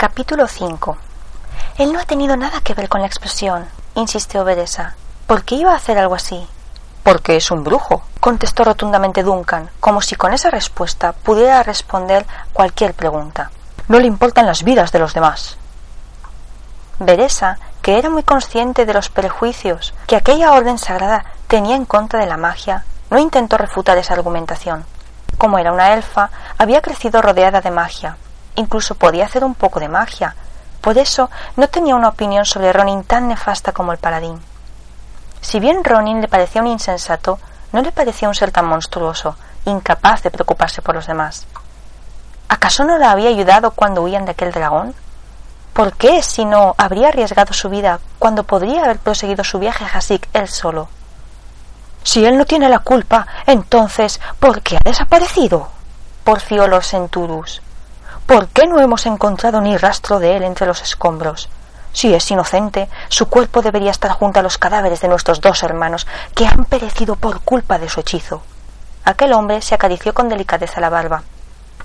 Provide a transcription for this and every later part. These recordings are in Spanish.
Capítulo 5 Él no ha tenido nada que ver con la explosión, insistió Beresa. ¿Por qué iba a hacer algo así? Porque es un brujo, contestó rotundamente Duncan, como si con esa respuesta pudiera responder cualquier pregunta. No le importan las vidas de los demás. Beresa, que era muy consciente de los prejuicios que aquella orden sagrada tenía en contra de la magia, no intentó refutar esa argumentación. Como era una elfa, había crecido rodeada de magia, incluso podía hacer un poco de magia. Por eso no tenía una opinión sobre Ronin tan nefasta como el paladín. Si bien Ronin le parecía un insensato, no le parecía un ser tan monstruoso, incapaz de preocuparse por los demás. ¿Acaso no la había ayudado cuando huían de aquel dragón? ¿Por qué, si no, habría arriesgado su vida cuando podría haber proseguido su viaje a Hasik él solo? Si él no tiene la culpa, entonces, ¿por qué ha desaparecido? porfió Lord Centurus. ¿Por qué no hemos encontrado ni rastro de él entre los escombros? Si es inocente, su cuerpo debería estar junto a los cadáveres de nuestros dos hermanos, que han perecido por culpa de su hechizo. Aquel hombre se acarició con delicadeza la barba.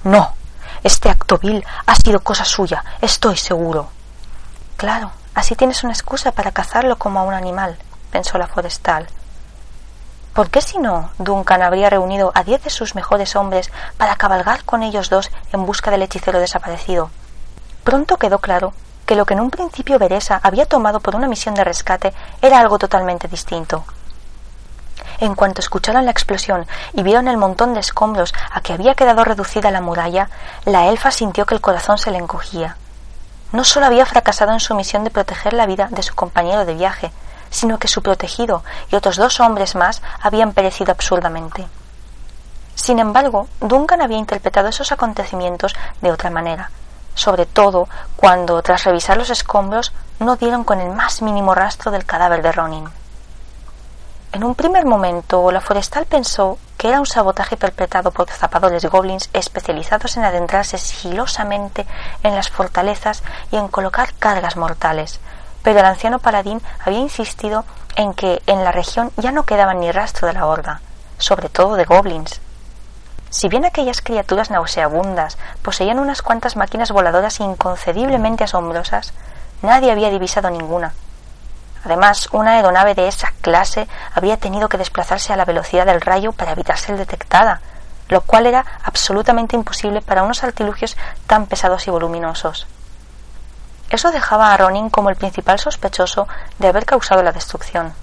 No, este acto vil ha sido cosa suya, estoy seguro. Claro, así tienes una excusa para cazarlo como a un animal, pensó la forestal. ¿Por qué si no Duncan habría reunido a diez de sus mejores hombres para cabalgar con ellos dos en busca del hechicero desaparecido? Pronto quedó claro que lo que en un principio Beresa había tomado por una misión de rescate era algo totalmente distinto. En cuanto escucharon la explosión y vieron el montón de escombros a que había quedado reducida la muralla, la elfa sintió que el corazón se le encogía. No solo había fracasado en su misión de proteger la vida de su compañero de viaje, sino que su protegido y otros dos hombres más habían perecido absurdamente. Sin embargo, Duncan había interpretado esos acontecimientos de otra manera, sobre todo cuando, tras revisar los escombros, no dieron con el más mínimo rastro del cadáver de Ronin. En un primer momento, la forestal pensó que era un sabotaje perpetrado por zapadores goblins especializados en adentrarse sigilosamente en las fortalezas y en colocar cargas mortales, pero el anciano paladín había insistido en que en la región ya no quedaba ni rastro de la horda, sobre todo de goblins. Si bien aquellas criaturas nauseabundas poseían unas cuantas máquinas voladoras inconcebiblemente asombrosas, nadie había divisado ninguna. Además, una aeronave de esa clase había tenido que desplazarse a la velocidad del rayo para evitar ser detectada, lo cual era absolutamente imposible para unos artilugios tan pesados y voluminosos. Eso dejaba a Ronin como el principal sospechoso de haber causado la destrucción.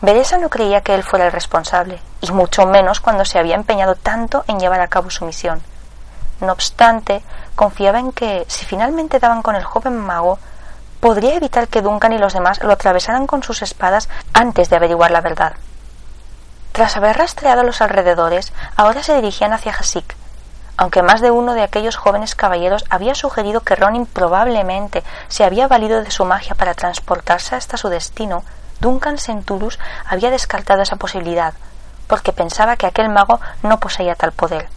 Beresa no creía que él fuera el responsable, y mucho menos cuando se había empeñado tanto en llevar a cabo su misión. No obstante, confiaba en que, si finalmente daban con el joven mago, podría evitar que Duncan y los demás lo atravesaran con sus espadas antes de averiguar la verdad. Tras haber rastreado los alrededores, ahora se dirigían hacia Hasik, aunque más de uno de aquellos jóvenes caballeros había sugerido que Ronin probablemente se había valido de su magia para transportarse hasta su destino, Duncan Centurus había descartado esa posibilidad, porque pensaba que aquel mago no poseía tal poder.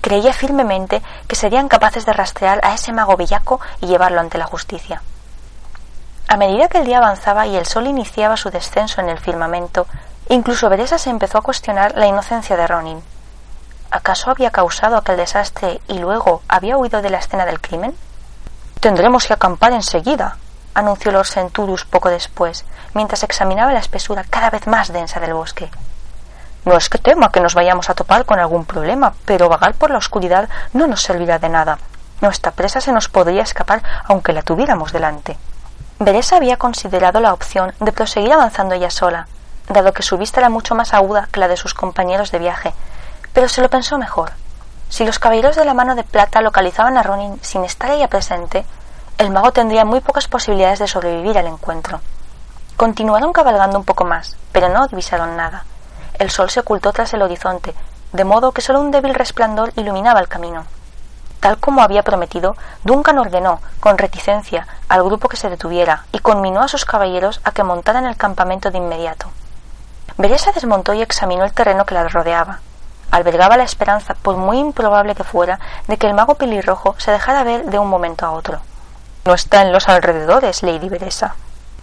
Creía firmemente que serían capaces de rastrear a ese mago bellaco y llevarlo ante la justicia. A medida que el día avanzaba y el sol iniciaba su descenso en el firmamento, incluso Beresa se empezó a cuestionar la inocencia de Ronin. ¿Acaso había causado aquel desastre y luego había huido de la escena del crimen? Tendremos que acampar enseguida, anunció Lord Centurus poco después, mientras examinaba la espesura cada vez más densa del bosque. No es que tema que nos vayamos a topar con algún problema, pero vagar por la oscuridad no nos servirá de nada. Nuestra presa se nos podría escapar aunque la tuviéramos delante. Beresa había considerado la opción de proseguir avanzando ella sola, dado que su vista era mucho más aguda que la de sus compañeros de viaje, pero se lo pensó mejor. Si los caballeros de la mano de plata localizaban a Ronin sin estar ella presente, el mago tendría muy pocas posibilidades de sobrevivir al encuentro. Continuaron cabalgando un poco más, pero no divisaron nada. El sol se ocultó tras el horizonte, de modo que solo un débil resplandor iluminaba el camino. Tal como había prometido, Duncan ordenó, con reticencia, al grupo que se detuviera y conminó a sus caballeros a que montaran el campamento de inmediato. Beresa desmontó y examinó el terreno que la rodeaba albergaba la esperanza, por muy improbable que fuera, de que el mago pelirrojo se dejara ver de un momento a otro. No está en los alrededores, Lady Beresa.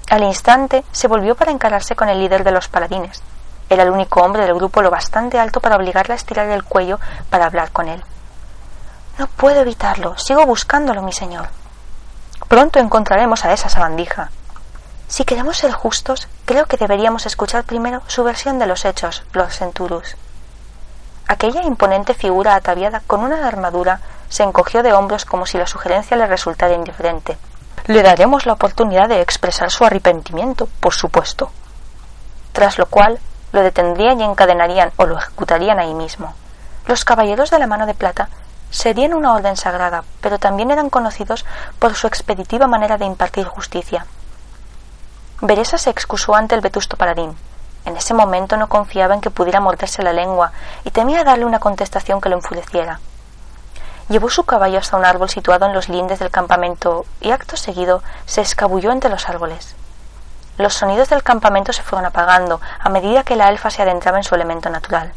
Al instante se volvió para encararse con el líder de los paladines. Era el único hombre del grupo lo bastante alto para obligarle a estirar el cuello para hablar con él. No puedo evitarlo. Sigo buscándolo, mi señor. Pronto encontraremos a esa sabandija. Si queremos ser justos, creo que deberíamos escuchar primero su versión de los hechos, Lord Centurus. Aquella imponente figura ataviada con una armadura se encogió de hombros como si la sugerencia le resultara indiferente. Le daremos la oportunidad de expresar su arrepentimiento, por supuesto. Tras lo cual, lo detendrían y encadenarían o lo ejecutarían ahí mismo. Los caballeros de la mano de plata serían una orden sagrada, pero también eran conocidos por su expeditiva manera de impartir justicia. Beresa se excusó ante el vetusto paladín, en ese momento no confiaba en que pudiera morderse la lengua y temía darle una contestación que lo enfureciera. Llevó su caballo hasta un árbol situado en los lindes del campamento y acto seguido se escabulló entre los árboles. Los sonidos del campamento se fueron apagando a medida que la elfa se adentraba en su elemento natural.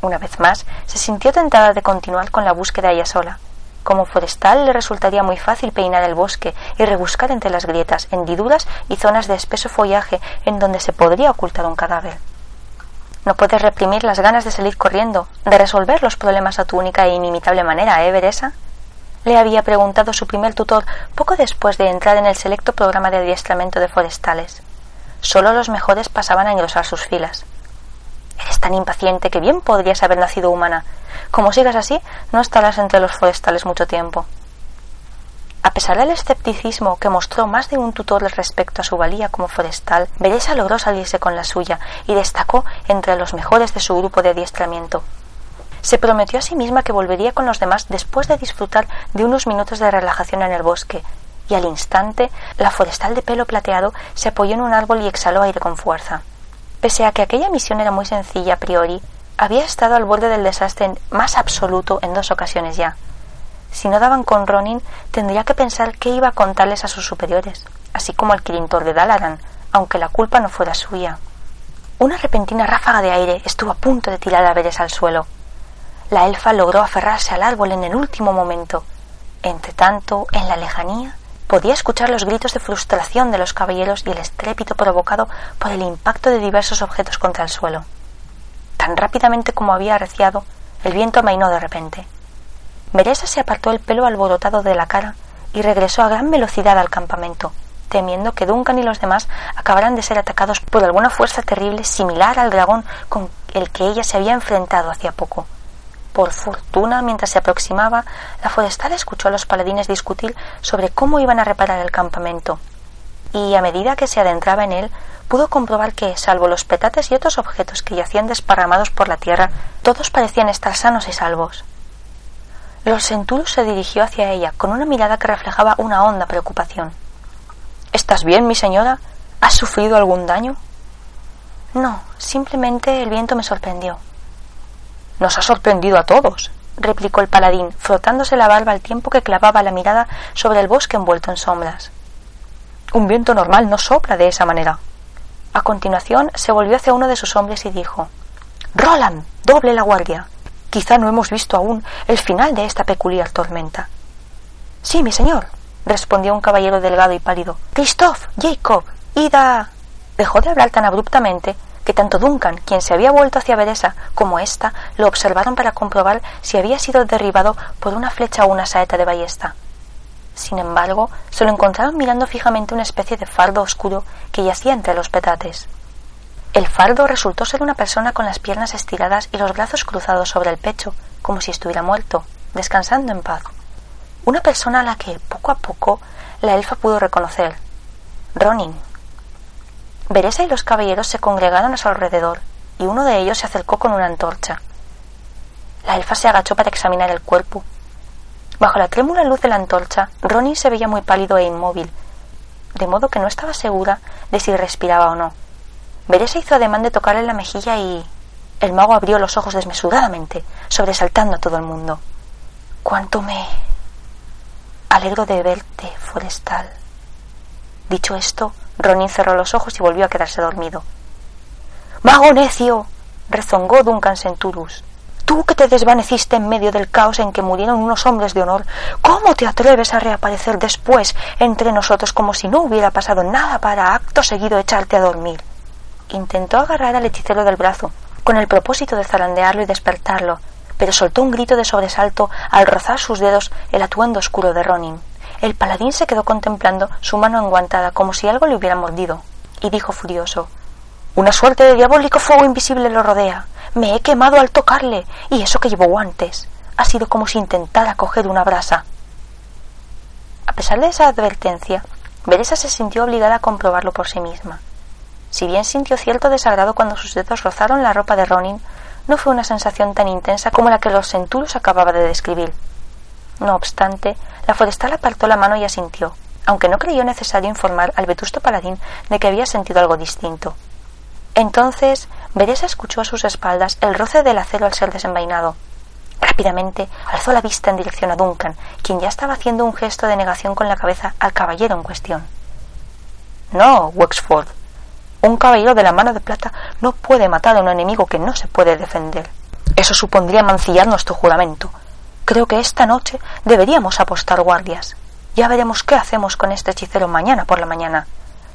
Una vez más, se sintió tentada de continuar con la búsqueda ella sola, como forestal le resultaría muy fácil peinar el bosque y rebuscar entre las grietas, hendiduras y zonas de espeso follaje en donde se podría ocultar un cadáver. No puedes reprimir las ganas de salir corriendo, de resolver los problemas a tu única e inimitable manera, ¿eh, Beresa? Le había preguntado su primer tutor poco después de entrar en el selecto programa de adiestramiento de forestales. Solo los mejores pasaban a engrosar sus filas. Eres tan impaciente que bien podrías haber nacido humana. Como sigas así, no estarás entre los forestales mucho tiempo. A pesar del escepticismo que mostró más de un tutor respecto a su valía como forestal, Beresa logró salirse con la suya y destacó entre los mejores de su grupo de adiestramiento. Se prometió a sí misma que volvería con los demás después de disfrutar de unos minutos de relajación en el bosque, y al instante la forestal de pelo plateado se apoyó en un árbol y exhaló aire con fuerza. Pese a que aquella misión era muy sencilla a priori, había estado al borde del desastre más absoluto en dos ocasiones ya. Si no daban con Ronin, tendría que pensar qué iba a contarles a sus superiores, así como al Kirintor de Dalaran, aunque la culpa no fuera suya. Una repentina ráfaga de aire estuvo a punto de tirar a Veres al suelo. La elfa logró aferrarse al árbol en el último momento. Entretanto, en la lejanía, Podía escuchar los gritos de frustración de los caballeros y el estrépito provocado por el impacto de diversos objetos contra el suelo. Tan rápidamente como había arreciado, el viento amainó de repente. Meresa se apartó el pelo alborotado de la cara y regresó a gran velocidad al campamento, temiendo que Duncan y los demás acabaran de ser atacados por alguna fuerza terrible similar al dragón con el que ella se había enfrentado hacía poco. Por fortuna, mientras se aproximaba, la forestal escuchó a los paladines discutir sobre cómo iban a reparar el campamento, y a medida que se adentraba en él, pudo comprobar que, salvo los petates y otros objetos que yacían desparramados por la tierra, todos parecían estar sanos y salvos. Los Centuros se dirigió hacia ella con una mirada que reflejaba una honda preocupación. ¿Estás bien, mi señora? ¿Has sufrido algún daño? No, simplemente el viento me sorprendió. Nos ha sorprendido a todos, replicó el paladín, frotándose la barba al tiempo que clavaba la mirada sobre el bosque envuelto en sombras. Un viento normal no sopla de esa manera. A continuación se volvió hacia uno de sus hombres y dijo Roland, doble la guardia. Quizá no hemos visto aún el final de esta peculiar tormenta. Sí, mi señor, respondió un caballero delgado y pálido. Christoph, Jacob, Ida. Dejó de hablar tan abruptamente que tanto Duncan, quien se había vuelto hacia Beresa, como ésta lo observaron para comprobar si había sido derribado por una flecha o una saeta de ballesta. Sin embargo, se lo encontraron mirando fijamente una especie de fardo oscuro que yacía entre los petates. El fardo resultó ser una persona con las piernas estiradas y los brazos cruzados sobre el pecho, como si estuviera muerto, descansando en paz. Una persona a la que, poco a poco, la elfa pudo reconocer. Ronin, Beresa y los caballeros se congregaron a su alrededor, y uno de ellos se acercó con una antorcha. La elfa se agachó para examinar el cuerpo. Bajo la trémula luz de la antorcha, Ronnie se veía muy pálido e inmóvil, de modo que no estaba segura de si respiraba o no. Beresa hizo ademán de tocarle la mejilla y el mago abrió los ojos desmesuradamente, sobresaltando a todo el mundo. Cuánto me alegro de verte, forestal. Dicho esto, Ronin cerró los ojos y volvió a quedarse dormido. ¡Mago necio! rezongó Duncan Centurus. Tú que te desvaneciste en medio del caos en que murieron unos hombres de honor, ¿cómo te atreves a reaparecer después entre nosotros como si no hubiera pasado nada para acto seguido echarte a dormir? Intentó agarrar al hechicero del brazo, con el propósito de zarandearlo y despertarlo, pero soltó un grito de sobresalto al rozar sus dedos el atuendo oscuro de Ronin. El paladín se quedó contemplando su mano enguantada como si algo le hubiera mordido, y dijo furioso Una suerte de diabólico fuego invisible lo rodea. Me he quemado al tocarle, y eso que llevo guantes. Ha sido como si intentara coger una brasa. A pesar de esa advertencia, Beresa se sintió obligada a comprobarlo por sí misma. Si bien sintió cierto desagrado cuando sus dedos rozaron la ropa de Ronin, no fue una sensación tan intensa como la que los centuros acababa de describir. No obstante, la forestal apartó la mano y asintió, aunque no creyó necesario informar al vetusto paladín de que había sentido algo distinto. Entonces, Beresa escuchó a sus espaldas el roce del acero al ser desenvainado. Rápidamente alzó la vista en dirección a Duncan, quien ya estaba haciendo un gesto de negación con la cabeza al caballero en cuestión. No, Wexford, un caballero de la mano de plata no puede matar a un enemigo que no se puede defender. Eso supondría mancillar nuestro juramento. Creo que esta noche deberíamos apostar guardias. Ya veremos qué hacemos con este hechicero mañana por la mañana,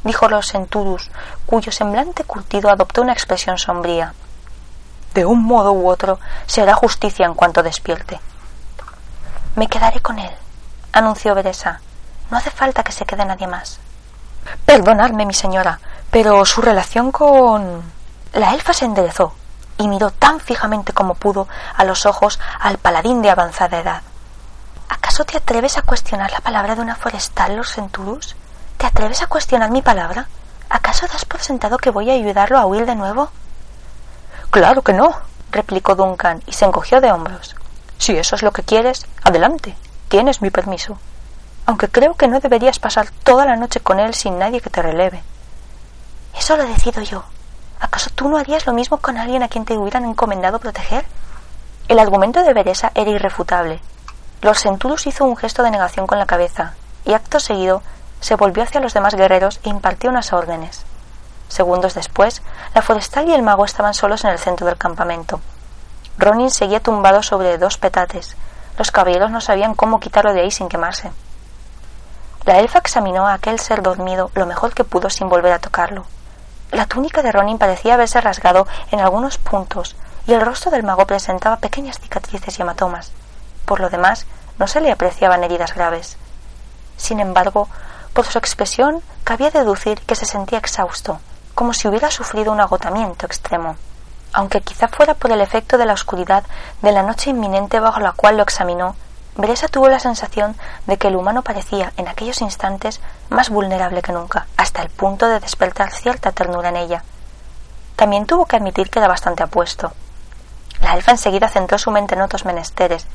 dijo los Centurus, cuyo semblante curtido adoptó una expresión sombría. De un modo u otro se hará justicia en cuanto despierte. Me quedaré con él, anunció Beresa. No hace falta que se quede nadie más. Perdonadme, mi señora, pero su relación con... La elfa se enderezó y miró tan fijamente como pudo a los ojos al paladín de avanzada edad. ¿Acaso te atreves a cuestionar la palabra de una forestal, los Centurus? ¿Te atreves a cuestionar mi palabra? ¿Acaso das por sentado que voy a ayudarlo a huir de nuevo? Claro que no, replicó Duncan y se encogió de hombros. Si eso es lo que quieres, adelante, tienes mi permiso. Aunque creo que no deberías pasar toda la noche con él sin nadie que te releve. Eso lo decido yo. ¿Acaso tú no harías lo mismo con alguien a quien te hubieran encomendado proteger? El argumento de Beresa era irrefutable. Lord Sentulus hizo un gesto de negación con la cabeza y acto seguido se volvió hacia los demás guerreros e impartió unas órdenes. Segundos después, la forestal y el mago estaban solos en el centro del campamento. Ronin seguía tumbado sobre dos petates. Los caballeros no sabían cómo quitarlo de ahí sin quemarse. La elfa examinó a aquel ser dormido lo mejor que pudo sin volver a tocarlo. La túnica de Ronin parecía haberse rasgado en algunos puntos y el rostro del mago presentaba pequeñas cicatrices y hematomas. Por lo demás, no se le apreciaban heridas graves. Sin embargo, por su expresión cabía deducir que se sentía exhausto, como si hubiera sufrido un agotamiento extremo, aunque quizá fuera por el efecto de la oscuridad de la noche inminente bajo la cual lo examinó, Beresa tuvo la sensación de que el humano parecía, en aquellos instantes, más vulnerable que nunca, hasta el punto de despertar cierta ternura en ella. También tuvo que admitir que era bastante apuesto. La elfa enseguida centró su mente en otros menesteres,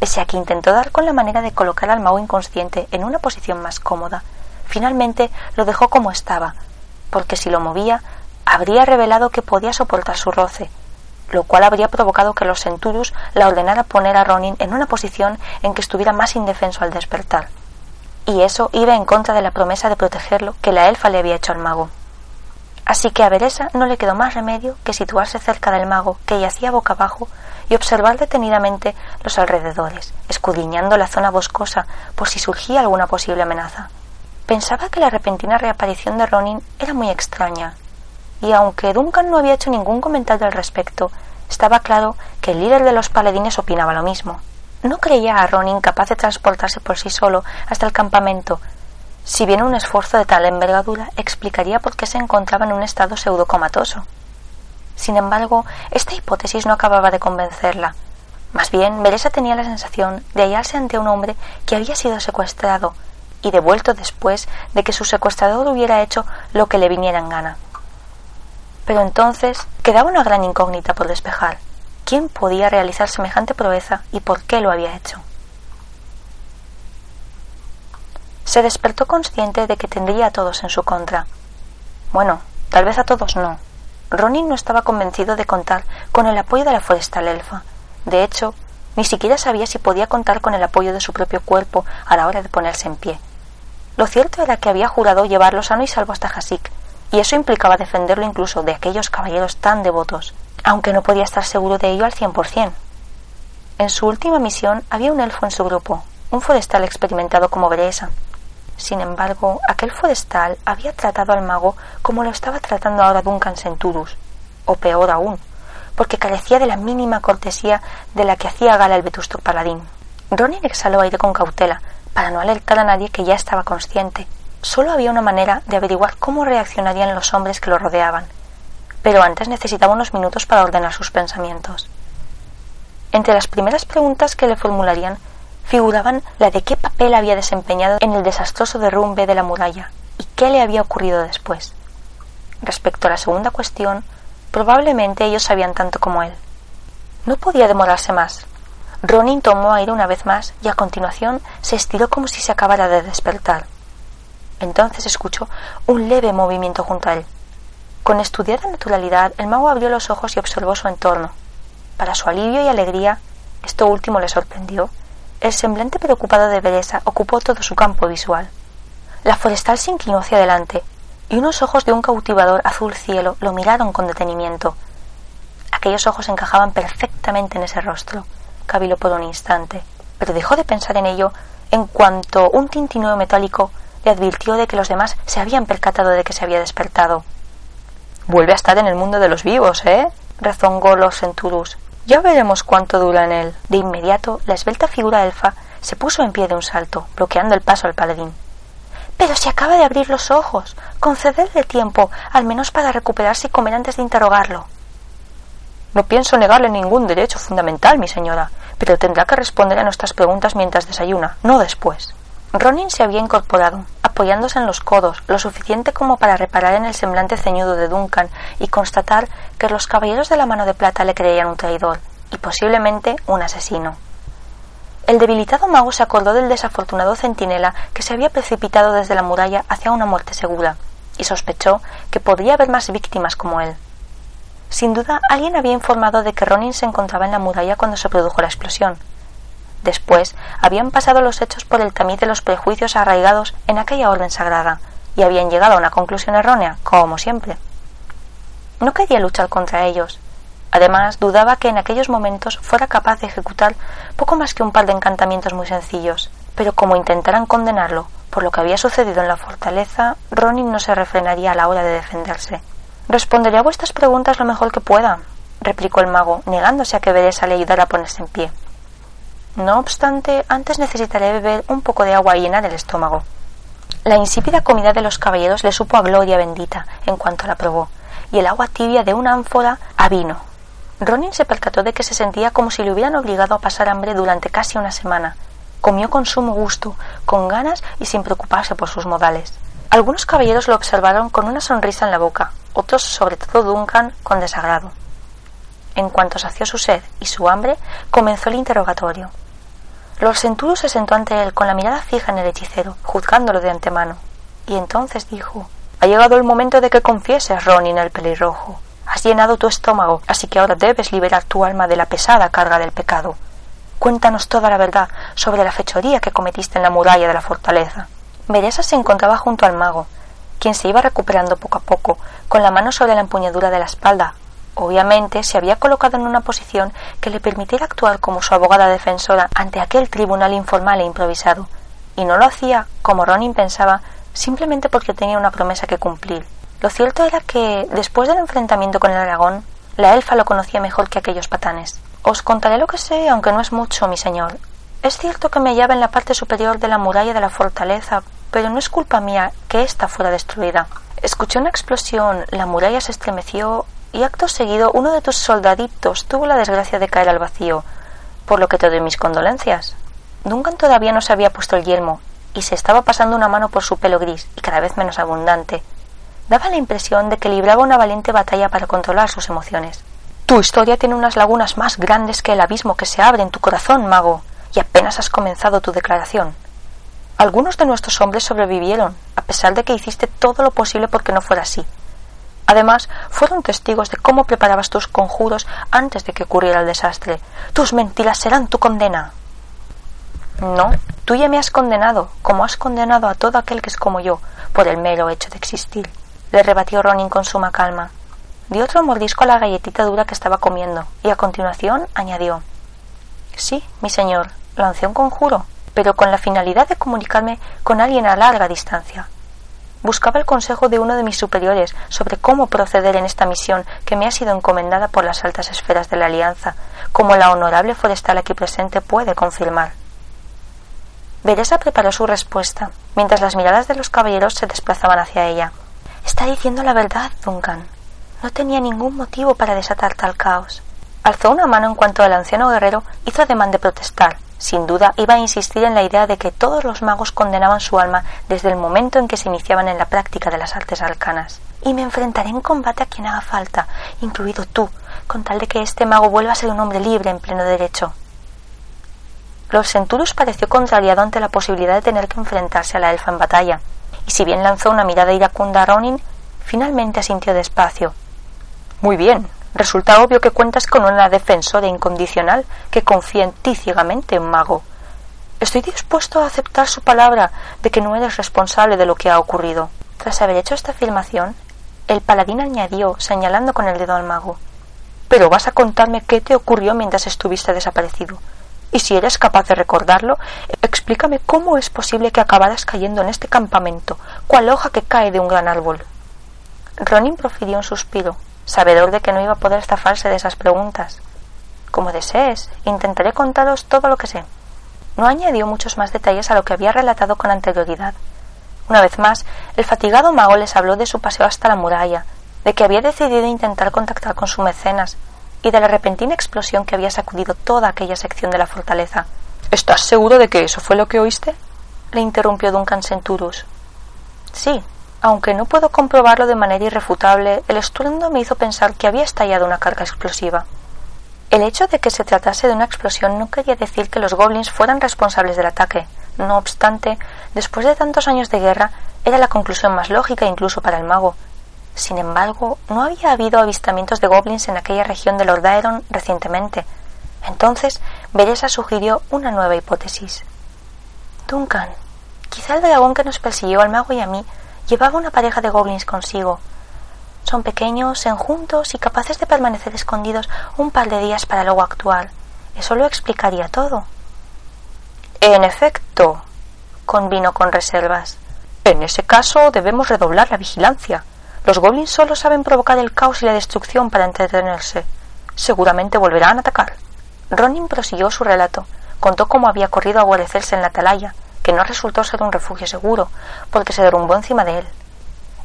pese a que intentó dar con la manera de colocar al mago inconsciente en una posición más cómoda. Finalmente lo dejó como estaba, porque si lo movía, habría revelado que podía soportar su roce, lo cual habría provocado que los Centurus la ordenara poner a Ronin en una posición en que estuviera más indefenso al despertar. Y eso iba en contra de la promesa de protegerlo que la elfa le había hecho al mago. Así que a Beresa no le quedó más remedio que situarse cerca del mago, que yacía boca abajo, y observar detenidamente los alrededores, escudriñando la zona boscosa por si surgía alguna posible amenaza. Pensaba que la repentina reaparición de Ronin era muy extraña y aunque Duncan no había hecho ningún comentario al respecto, estaba claro que el líder de los paladines opinaba lo mismo. No creía a Ronin capaz de transportarse por sí solo hasta el campamento, si bien un esfuerzo de tal envergadura explicaría por qué se encontraba en un estado pseudocomatoso. Sin embargo, esta hipótesis no acababa de convencerla. Más bien, Beresa tenía la sensación de hallarse ante un hombre que había sido secuestrado y devuelto después de que su secuestrador hubiera hecho lo que le viniera en gana. Pero entonces quedaba una gran incógnita por despejar. ¿Quién podía realizar semejante proeza y por qué lo había hecho? Se despertó consciente de que tendría a todos en su contra. Bueno, tal vez a todos no. Ronin no estaba convencido de contar con el apoyo de la forestal elfa. De hecho, ni siquiera sabía si podía contar con el apoyo de su propio cuerpo a la hora de ponerse en pie. Lo cierto era que había jurado llevarlo sano y salvo hasta Hasik, y eso implicaba defenderlo incluso de aquellos caballeros tan devotos, aunque no podía estar seguro de ello al cien por cien. En su última misión había un elfo en su grupo, un forestal experimentado como Beresa. Sin embargo, aquel forestal había tratado al mago como lo estaba tratando ahora Duncan Centurus, o peor aún, porque carecía de la mínima cortesía de la que hacía gala el vetusto paladín. Ronin exhaló aire con cautela, para no alertar a nadie que ya estaba consciente. Solo había una manera de averiguar cómo reaccionarían los hombres que lo rodeaban, pero antes necesitaba unos minutos para ordenar sus pensamientos. Entre las primeras preguntas que le formularían figuraban la de qué papel había desempeñado en el desastroso derrumbe de la muralla y qué le había ocurrido después. Respecto a la segunda cuestión, probablemente ellos sabían tanto como él. No podía demorarse más. Ronin tomó aire una vez más y a continuación se estiró como si se acabara de despertar. Entonces escuchó un leve movimiento junto a él. Con estudiada naturalidad, el mago abrió los ojos y observó su entorno. Para su alivio y alegría, esto último le sorprendió, el semblante preocupado de Beresa ocupó todo su campo visual. La forestal se inclinó hacia adelante, y unos ojos de un cautivador azul cielo lo miraron con detenimiento. Aquellos ojos encajaban perfectamente en ese rostro. Caviló por un instante, pero dejó de pensar en ello en cuanto un tintineo metálico le advirtió de que los demás se habían percatado de que se había despertado. Vuelve a estar en el mundo de los vivos, ¿eh? rezongó los Centurus. Ya veremos cuánto dura en él. De inmediato, la esbelta figura elfa se puso en pie de un salto, bloqueando el paso al paladín. Pero si acaba de abrir los ojos. Concededle tiempo, al menos para recuperarse y comer antes de interrogarlo. No pienso negarle ningún derecho fundamental, mi señora, pero tendrá que responder a nuestras preguntas mientras desayuna, no después. Ronin se había incorporado, apoyándose en los codos, lo suficiente como para reparar en el semblante ceñudo de Duncan y constatar que los caballeros de la mano de plata le creían un traidor y posiblemente un asesino. El debilitado mago se acordó del desafortunado centinela que se había precipitado desde la muralla hacia una muerte segura, y sospechó que podría haber más víctimas como él. Sin duda, alguien había informado de que Ronin se encontraba en la muralla cuando se produjo la explosión. Después, habían pasado los hechos por el tamiz de los prejuicios arraigados en aquella orden sagrada, y habían llegado a una conclusión errónea, como siempre. No quería luchar contra ellos, Además, dudaba que en aquellos momentos fuera capaz de ejecutar poco más que un par de encantamientos muy sencillos, pero como intentaran condenarlo por lo que había sucedido en la fortaleza, Ronin no se refrenaría a la hora de defenderse. Responderé a vuestras preguntas lo mejor que pueda, replicó el mago, negándose a que Beresa le ayudara a ponerse en pie. No obstante, antes necesitaré beber un poco de agua y llenar el estómago. La insípida comida de los caballeros le supo a gloria bendita en cuanto la probó, y el agua tibia de una ánfora a vino, Ronin se percató de que se sentía como si le hubieran obligado a pasar hambre durante casi una semana. Comió con sumo gusto, con ganas y sin preocuparse por sus modales. Algunos caballeros lo observaron con una sonrisa en la boca, otros, sobre todo Duncan, con desagrado. En cuanto sació su sed y su hambre, comenzó el interrogatorio. Lord Centuro se sentó ante él con la mirada fija en el hechicero, juzgándolo de antemano, y entonces dijo Ha llegado el momento de que confieses, Ronin el pelirrojo. Has llenado tu estómago, así que ahora debes liberar tu alma de la pesada carga del pecado. Cuéntanos toda la verdad sobre la fechoría que cometiste en la muralla de la fortaleza. Meresa se encontraba junto al mago, quien se iba recuperando poco a poco, con la mano sobre la empuñadura de la espalda. Obviamente se había colocado en una posición que le permitiera actuar como su abogada defensora ante aquel tribunal informal e improvisado, y no lo hacía, como Ronin pensaba, simplemente porque tenía una promesa que cumplir. Lo cierto era que, después del enfrentamiento con el dragón, la elfa lo conocía mejor que aquellos patanes. Os contaré lo que sé, aunque no es mucho, mi señor. Es cierto que me hallaba en la parte superior de la muralla de la fortaleza, pero no es culpa mía que ésta fuera destruida. Escuché una explosión, la muralla se estremeció y acto seguido uno de tus soldaditos tuvo la desgracia de caer al vacío, por lo que te doy mis condolencias. Duncan todavía no se había puesto el yelmo y se estaba pasando una mano por su pelo gris y cada vez menos abundante daba la impresión de que libraba una valiente batalla para controlar sus emociones. Tu historia tiene unas lagunas más grandes que el abismo que se abre en tu corazón, mago, y apenas has comenzado tu declaración. Algunos de nuestros hombres sobrevivieron, a pesar de que hiciste todo lo posible porque no fuera así. Además, fueron testigos de cómo preparabas tus conjuros antes de que ocurriera el desastre. Tus mentiras serán tu condena. No, tú ya me has condenado, como has condenado a todo aquel que es como yo, por el mero hecho de existir le rebatió Ronin con suma calma. Dio otro mordisco a la galletita dura que estaba comiendo y a continuación añadió Sí, mi señor, lancé un conjuro, pero con la finalidad de comunicarme con alguien a larga distancia. Buscaba el consejo de uno de mis superiores sobre cómo proceder en esta misión que me ha sido encomendada por las altas esferas de la Alianza, como la honorable forestal aquí presente puede confirmar. Beresa preparó su respuesta, mientras las miradas de los caballeros se desplazaban hacia ella. Está diciendo la verdad, Duncan. No tenía ningún motivo para desatar tal caos. Alzó una mano en cuanto el anciano guerrero hizo ademán de protestar, sin duda iba a insistir en la idea de que todos los magos condenaban su alma desde el momento en que se iniciaban en la práctica de las artes arcanas. Y me enfrentaré en combate a quien haga falta, incluido tú, con tal de que este mago vuelva a ser un hombre libre en pleno derecho. Lord Centurus pareció contrariado ante la posibilidad de tener que enfrentarse a la elfa en batalla, y si bien lanzó una mirada iracunda a Ronin, finalmente asintió despacio. Muy bien, Resulta obvio que cuentas con una defensora incondicional que confía en ti ciegamente, mago. Estoy dispuesto a aceptar su palabra de que no eres responsable de lo que ha ocurrido. Tras haber hecho esta afirmación, el paladín añadió, señalando con el dedo al mago Pero vas a contarme qué te ocurrió mientras estuviste desaparecido. Y si eres capaz de recordarlo, explícame cómo es posible que acabaras cayendo en este campamento, cual hoja que cae de un gran árbol. Ronin profirió un suspiro, sabedor de que no iba a poder zafarse de esas preguntas. Como desees, intentaré contaros todo lo que sé. No añadió muchos más detalles a lo que había relatado con anterioridad. Una vez más, el fatigado mago les habló de su paseo hasta la muralla, de que había decidido intentar contactar con su mecenas y de la repentina explosión que había sacudido toda aquella sección de la fortaleza. ¿Estás seguro de que eso fue lo que oíste? le interrumpió Duncan Centurus. Sí, aunque no puedo comprobarlo de manera irrefutable, el estruendo me hizo pensar que había estallado una carga explosiva. El hecho de que se tratase de una explosión no quería decir que los goblins fueran responsables del ataque. No obstante, después de tantos años de guerra, era la conclusión más lógica incluso para el mago. Sin embargo, no había habido avistamientos de goblins en aquella región de Lord Aeron recientemente. Entonces, Beresa sugirió una nueva hipótesis. Duncan, quizá el dragón que nos persiguió al mago y a mí llevaba una pareja de goblins consigo. Son pequeños, enjuntos y capaces de permanecer escondidos un par de días para luego actuar. Eso lo explicaría todo. En efecto, convino con reservas. En ese caso debemos redoblar la vigilancia. Los goblins solo saben provocar el caos y la destrucción para entretenerse. Seguramente volverán a atacar. Ronin prosiguió su relato. Contó cómo había corrido a guarecerse en la atalaya, que no resultó ser un refugio seguro, porque se derrumbó encima de él.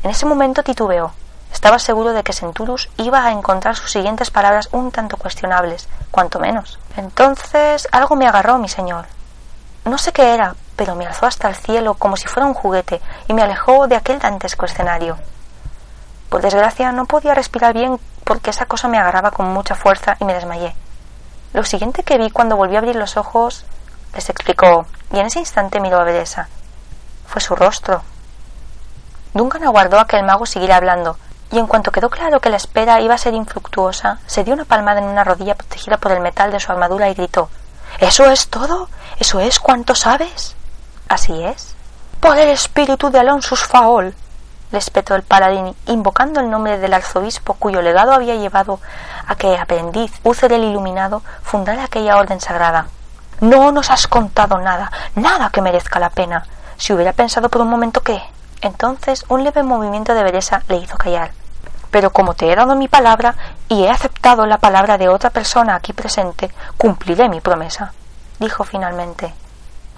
En ese momento titubeó. Estaba seguro de que Centurus iba a encontrar sus siguientes palabras un tanto cuestionables, cuanto menos. Entonces algo me agarró, mi señor. No sé qué era, pero me alzó hasta el cielo como si fuera un juguete y me alejó de aquel dantesco escenario. Por desgracia no podía respirar bien porque esa cosa me agarraba con mucha fuerza y me desmayé. Lo siguiente que vi cuando volví a abrir los ojos les explicó, y en ese instante miró a Beresa. Fue su rostro. Duncan aguardó a que el mago siguiera hablando, y en cuanto quedó claro que la espera iba a ser infructuosa, se dio una palmada en una rodilla protegida por el metal de su armadura y gritó ¿Eso es todo? ¿Eso es cuanto sabes? Así es. Por el espíritu de Alonsus Faol, le espetó el paladín, invocando el nombre del arzobispo cuyo legado había llevado a que aprendiz Úcer el Iluminado fundara aquella orden sagrada. No nos has contado nada, nada que merezca la pena. Si hubiera pensado por un momento que... Entonces un leve movimiento de Beresa le hizo callar. Pero como te he dado mi palabra y he aceptado la palabra de otra persona aquí presente, cumpliré mi promesa, dijo finalmente.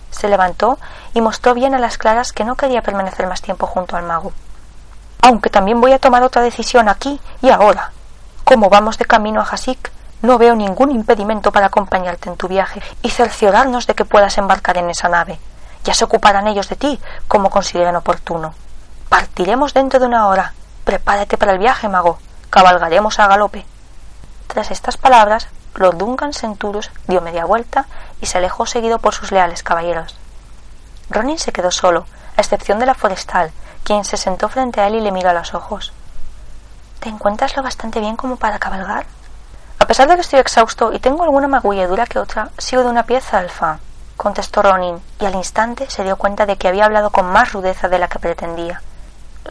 Se levantó y mostró bien a las claras que no quería permanecer más tiempo junto al mago. Aunque también voy a tomar otra decisión aquí y ahora. Como vamos de camino a Hasik, no veo ningún impedimento para acompañarte en tu viaje y cerciorarnos de que puedas embarcar en esa nave. Ya se ocuparán ellos de ti, como consideren oportuno. Partiremos dentro de una hora. Prepárate para el viaje, mago. Cabalgaremos a galope. Tras estas palabras, Lord Duncan Centurus dio media vuelta y se alejó seguido por sus leales caballeros. Ronin se quedó solo, a excepción de la forestal, quien se sentó frente a él y le miró a los ojos. ¿Te encuentras lo bastante bien como para cabalgar? A pesar de que estoy exhausto y tengo alguna magulladura que otra, sigo de una pieza alfa, contestó Ronin, y al instante se dio cuenta de que había hablado con más rudeza de la que pretendía.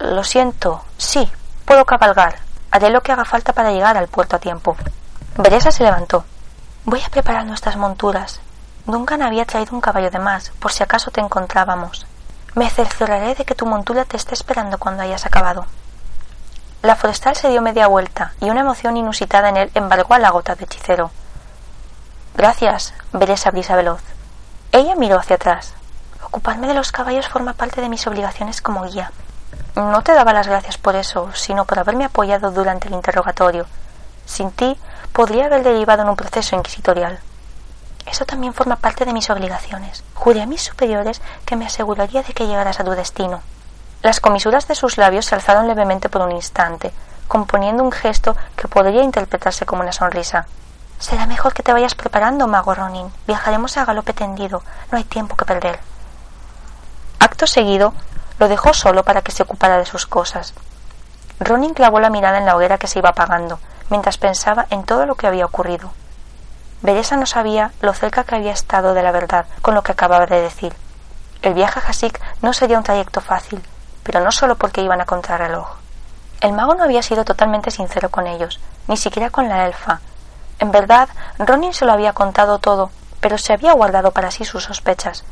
Lo siento, sí, puedo cabalgar. Haré lo que haga falta para llegar al puerto a tiempo. Beresa se levantó. Voy a preparar nuestras monturas. Duncan había traído un caballo de más, por si acaso te encontrábamos. Me cercioraré de que tu montura te esté esperando cuando hayas acabado. La forestal se dio media vuelta y una emoción inusitada en él embargó a la gota de hechicero. Gracias, veré esa brisa veloz. Ella miró hacia atrás. Ocuparme de los caballos forma parte de mis obligaciones como guía. No te daba las gracias por eso, sino por haberme apoyado durante el interrogatorio. Sin ti, podría haber derivado en un proceso inquisitorial. Eso también forma parte de mis obligaciones. Juré a mis superiores que me aseguraría de que llegaras a tu destino. Las comisuras de sus labios se alzaron levemente por un instante, componiendo un gesto que podría interpretarse como una sonrisa. Será mejor que te vayas preparando, mago Ronin. Viajaremos a galope tendido. No hay tiempo que perder. Acto seguido, lo dejó solo para que se ocupara de sus cosas. Ronin clavó la mirada en la hoguera que se iba apagando, mientras pensaba en todo lo que había ocurrido. Beresa no sabía lo cerca que había estado de la verdad con lo que acababa de decir. El viaje a Hasik no sería un trayecto fácil, pero no solo porque iban a contrarreloj. El mago no había sido totalmente sincero con ellos, ni siquiera con la elfa. En verdad, Ronin se lo había contado todo, pero se había guardado para sí sus sospechas.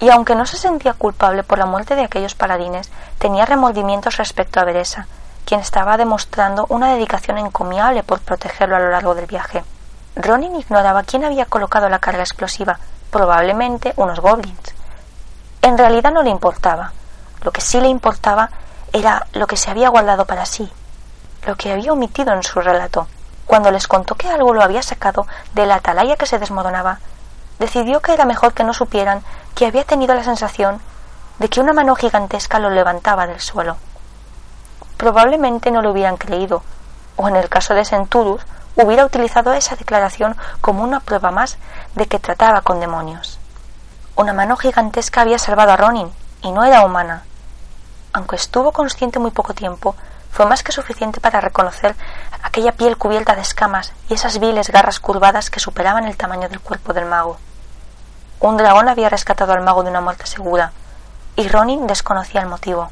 Y aunque no se sentía culpable por la muerte de aquellos paladines, tenía remordimientos respecto a Beresa, quien estaba demostrando una dedicación encomiable por protegerlo a lo largo del viaje. Ronin ignoraba quién había colocado la carga explosiva, probablemente unos goblins. En realidad no le importaba. Lo que sí le importaba era lo que se había guardado para sí, lo que había omitido en su relato. Cuando les contó que algo lo había sacado de la atalaya que se desmoronaba, decidió que era mejor que no supieran que había tenido la sensación de que una mano gigantesca lo levantaba del suelo. Probablemente no lo hubieran creído, o en el caso de Senturus, hubiera utilizado esa declaración como una prueba más de que trataba con demonios. Una mano gigantesca había salvado a Ronin, y no era humana. Aunque estuvo consciente muy poco tiempo, fue más que suficiente para reconocer aquella piel cubierta de escamas y esas viles garras curvadas que superaban el tamaño del cuerpo del mago. Un dragón había rescatado al mago de una muerte segura, y Ronin desconocía el motivo.